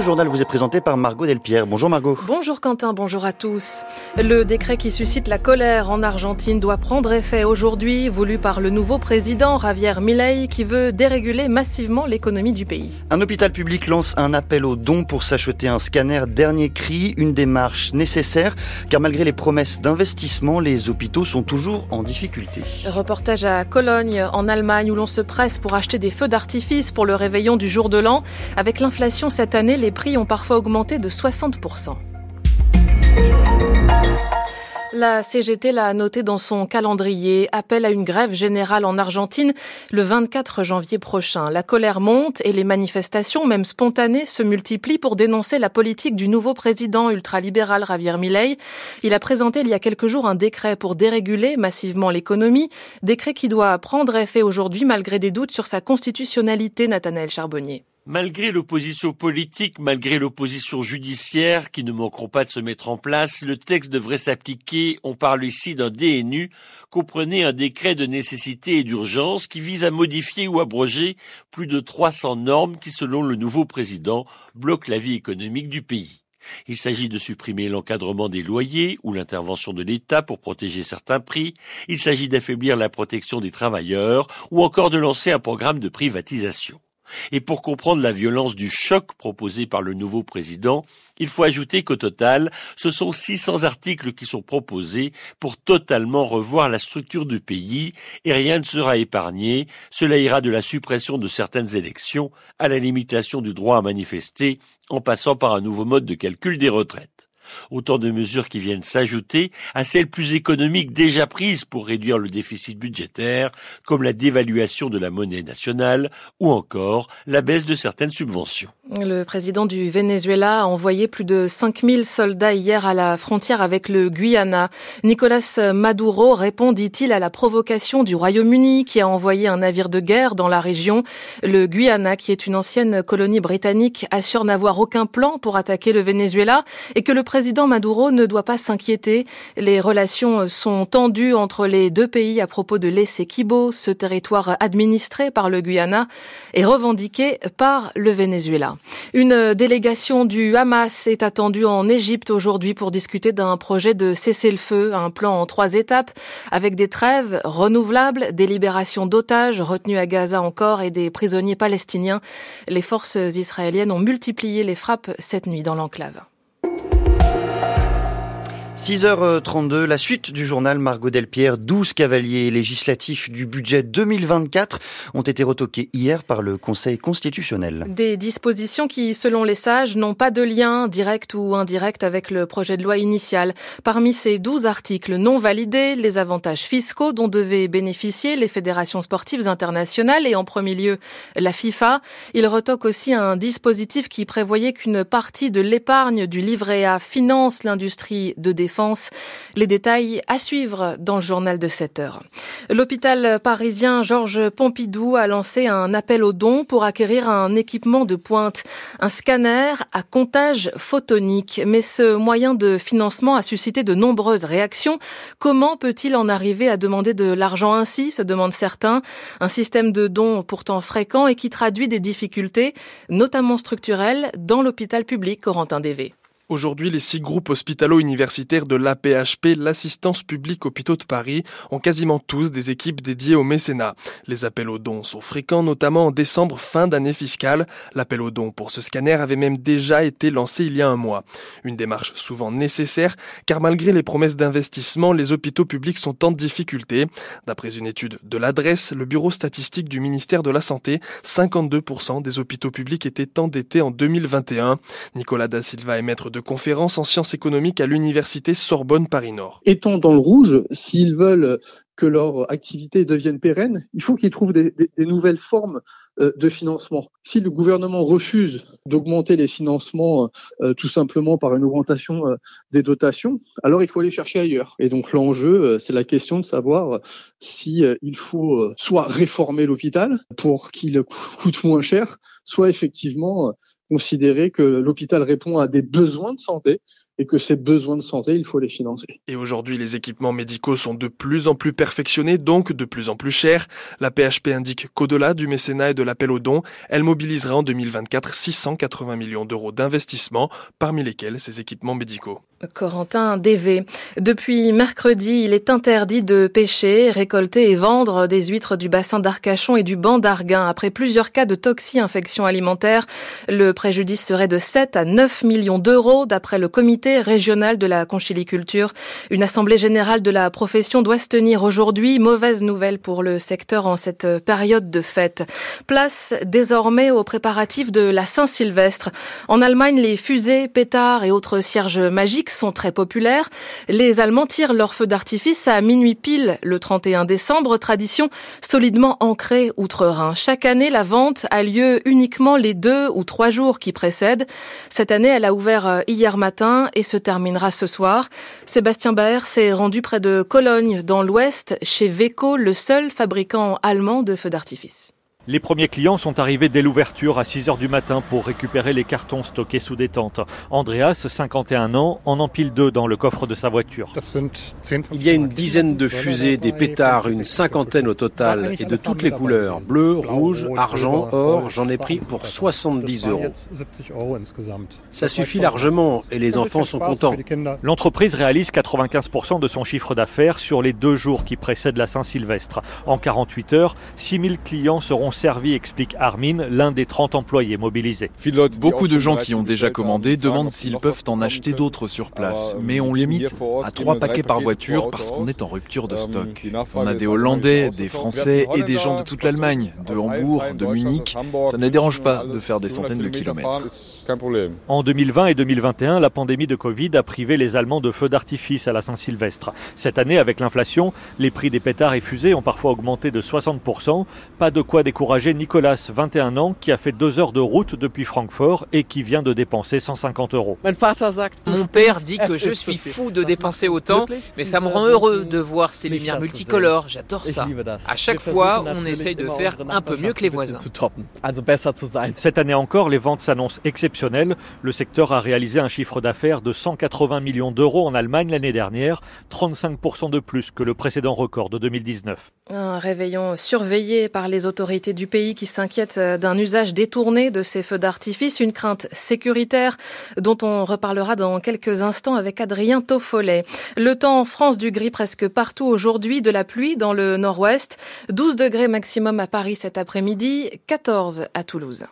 Le journal vous est présenté par Margot Delpierre. Bonjour Margot. Bonjour Quentin, bonjour à tous. Le décret qui suscite la colère en Argentine doit prendre effet aujourd'hui, voulu par le nouveau président Javier Milei qui veut déréguler massivement l'économie du pays. Un hôpital public lance un appel aux dons pour s'acheter un scanner dernier cri, une démarche nécessaire car malgré les promesses d'investissement, les hôpitaux sont toujours en difficulté. Reportage à Cologne en Allemagne où l'on se presse pour acheter des feux d'artifice pour le réveillon du jour de l'an. Avec l'inflation cette année, les prix ont parfois augmenté de 60%. La CGT l'a noté dans son calendrier, appelle à une grève générale en Argentine le 24 janvier prochain. La colère monte et les manifestations, même spontanées, se multiplient pour dénoncer la politique du nouveau président ultralibéral Javier Milei. Il a présenté il y a quelques jours un décret pour déréguler massivement l'économie, décret qui doit prendre effet aujourd'hui malgré des doutes sur sa constitutionnalité, Nathanaël Charbonnier. Malgré l'opposition politique, malgré l'opposition judiciaire qui ne manqueront pas de se mettre en place, le texte devrait s'appliquer, on parle ici d'un DNU, comprenait un décret de nécessité et d'urgence qui vise à modifier ou abroger plus de 300 normes qui, selon le nouveau président, bloquent la vie économique du pays. Il s'agit de supprimer l'encadrement des loyers ou l'intervention de l'État pour protéger certains prix, il s'agit d'affaiblir la protection des travailleurs ou encore de lancer un programme de privatisation. Et pour comprendre la violence du choc proposé par le nouveau président, il faut ajouter qu'au total, ce sont 600 articles qui sont proposés pour totalement revoir la structure du pays et rien ne sera épargné. Cela ira de la suppression de certaines élections à la limitation du droit à manifester en passant par un nouveau mode de calcul des retraites. Autant de mesures qui viennent s'ajouter à celles plus économiques déjà prises pour réduire le déficit budgétaire, comme la dévaluation de la monnaie nationale ou encore la baisse de certaines subventions. Le président du Venezuela a envoyé plus de 5000 soldats hier à la frontière avec le Guyana. Nicolas Maduro répond, dit-il, à la provocation du Royaume-Uni qui a envoyé un navire de guerre dans la région. Le Guyana, qui est une ancienne colonie britannique, assure n'avoir aucun plan pour attaquer le Venezuela et que le président Maduro ne doit pas s'inquiéter. Les relations sont tendues entre les deux pays à propos de l'Essequibo, ce territoire administré par le Guyana et revendiqué par le Venezuela. Une délégation du Hamas est attendue en Égypte aujourd'hui pour discuter d'un projet de cessez-le-feu, un plan en trois étapes, avec des trêves renouvelables, des libérations d'otages retenus à Gaza encore et des prisonniers palestiniens. Les forces israéliennes ont multiplié les frappes cette nuit dans l'enclave. 6h32, la suite du journal Margot Delpierre. 12 cavaliers législatifs du budget 2024 ont été retoqués hier par le Conseil constitutionnel. Des dispositions qui, selon les sages, n'ont pas de lien direct ou indirect avec le projet de loi initial. Parmi ces 12 articles non validés, les avantages fiscaux dont devaient bénéficier les fédérations sportives internationales et en premier lieu la FIFA. Il retoque aussi un dispositif qui prévoyait qu'une partie de l'épargne du livret A finance l'industrie de défense les détails à suivre dans le journal de 7 heures. L'hôpital parisien Georges Pompidou a lancé un appel aux dons pour acquérir un équipement de pointe, un scanner à comptage photonique. Mais ce moyen de financement a suscité de nombreuses réactions. Comment peut-il en arriver à demander de l'argent ainsi, se demandent certains. Un système de dons pourtant fréquent et qui traduit des difficultés, notamment structurelles, dans l'hôpital public Corentin Dévé. Aujourd'hui, les six groupes hospitalo-universitaires de l'APHP, l'assistance publique hôpitaux de Paris, ont quasiment tous des équipes dédiées au mécénat. Les appels aux dons sont fréquents, notamment en décembre, fin d'année fiscale. L'appel aux dons pour ce scanner avait même déjà été lancé il y a un mois. Une démarche souvent nécessaire, car malgré les promesses d'investissement, les hôpitaux publics sont en difficulté. D'après une étude de l'adresse, le bureau statistique du ministère de la Santé, 52% des hôpitaux publics étaient endettés en 2021. Nicolas Da Silva est maître de conférence en sciences économiques à l'université Sorbonne Paris-Nord. Étant dans le rouge, s'ils veulent que leur activité devienne pérenne, il faut qu'ils trouvent des, nouvelles formes euh, de financement. Si le gouvernement refuse d'augmenter les financements euh, tout simplement par une augmentation euh, des dotations, alors il faut aller chercher ailleurs. Et donc l'enjeu, c'est la question de savoir si il faut soit réformer l'hôpital pour qu'il coûte moins cher, soit effectivement considérer que l'hôpital répond à des besoins de santé et que ces besoins de santé, il faut les financer. Et aujourd'hui, les équipements médicaux sont de plus en plus perfectionnés, donc de plus en plus chers. La PHP indique qu'au-delà du mécénat et de l'appel aux dons, elle mobilisera en 2024 680 millions d'euros d'investissement, parmi lesquels ces équipements médicaux. Corentin DV. Depuis mercredi, il est interdit de pêcher, récolter et vendre des huîtres du bassin d'Arcachon et du banc d'Arguin. Après plusieurs cas de toxi-infection alimentaire, le préjudice serait de 7 à 9 millions d'euros d'après le comité régional de la conchiliculture. Une assemblée générale de la profession doit se tenir aujourd'hui. Mauvaise nouvelle pour le secteur en cette période de fête. Place désormais aux préparatifs de la Saint-Sylvestre. En Allemagne, les fusées, pétards et autres cierges magiques sont très populaires. Les Allemands tirent leur feu d'artifice à minuit pile le 31 décembre, tradition solidement ancrée outre-Rhin. Chaque année, la vente a lieu uniquement les deux ou trois jours qui précèdent. Cette année, elle a ouvert euh, hier matin et se terminera ce soir. Sébastien Baer s'est rendu près de Cologne, dans l'ouest, chez Veco, le seul fabricant allemand de feux d'artifice. Les premiers clients sont arrivés dès l'ouverture à 6 heures du matin pour récupérer les cartons stockés sous des tentes. Andreas, 51 ans, en empile deux dans le coffre de sa voiture. Il y a une dizaine de fusées, des pétards, une cinquantaine au total, et de toutes les couleurs. Bleu, rouge, argent, or, j'en ai pris pour 70 euros. Ça suffit largement et les enfants sont contents. L'entreprise réalise 95% de son chiffre d'affaires sur les deux jours qui précèdent la Saint-Sylvestre. En 48 heures, 6000 clients seront servi, explique Armin, l'un des 30 employés mobilisés. Beaucoup de gens qui ont déjà commandé demandent s'ils peuvent en acheter d'autres sur place, mais on limite à trois paquets par voiture parce qu'on est en rupture de stock. On a des Hollandais, des Français et des gens de toute l'Allemagne, de Hambourg, de Munich. Ça ne les dérange pas de faire des centaines de kilomètres. En 2020 et 2021, la pandémie de Covid a privé les Allemands de feux d'artifice à la Saint-Sylvestre. Cette année, avec l'inflation, les prix des pétards et fusées ont parfois augmenté de 60%. Pas de quoi découvrir encourager Nicolas, 21 ans, qui a fait deux heures de route depuis Francfort et qui vient de dépenser 150 euros. Mon père dit que je suis fou de dépenser autant, mais ça me rend heureux de voir ces lumières multicolores. J'adore ça. À chaque fois, on essaye de faire un peu mieux que les voisins. Cette année encore, les ventes s'annoncent exceptionnelles. Le secteur a réalisé un chiffre d'affaires de 180 millions d'euros en Allemagne l'année dernière, 35% de plus que le précédent record de 2019. Un réveillon surveillé par les autorités du pays qui s'inquiète euh, d'un usage détourné de ces feux d'artifice, une crainte sécuritaire dont on reparlera dans quelques instants avec Adrien Toffolet. Le temps en France du gris presque partout aujourd'hui, de la pluie dans le nord-ouest, 12 degrés maximum à Paris cet après-midi, 14 à Toulouse.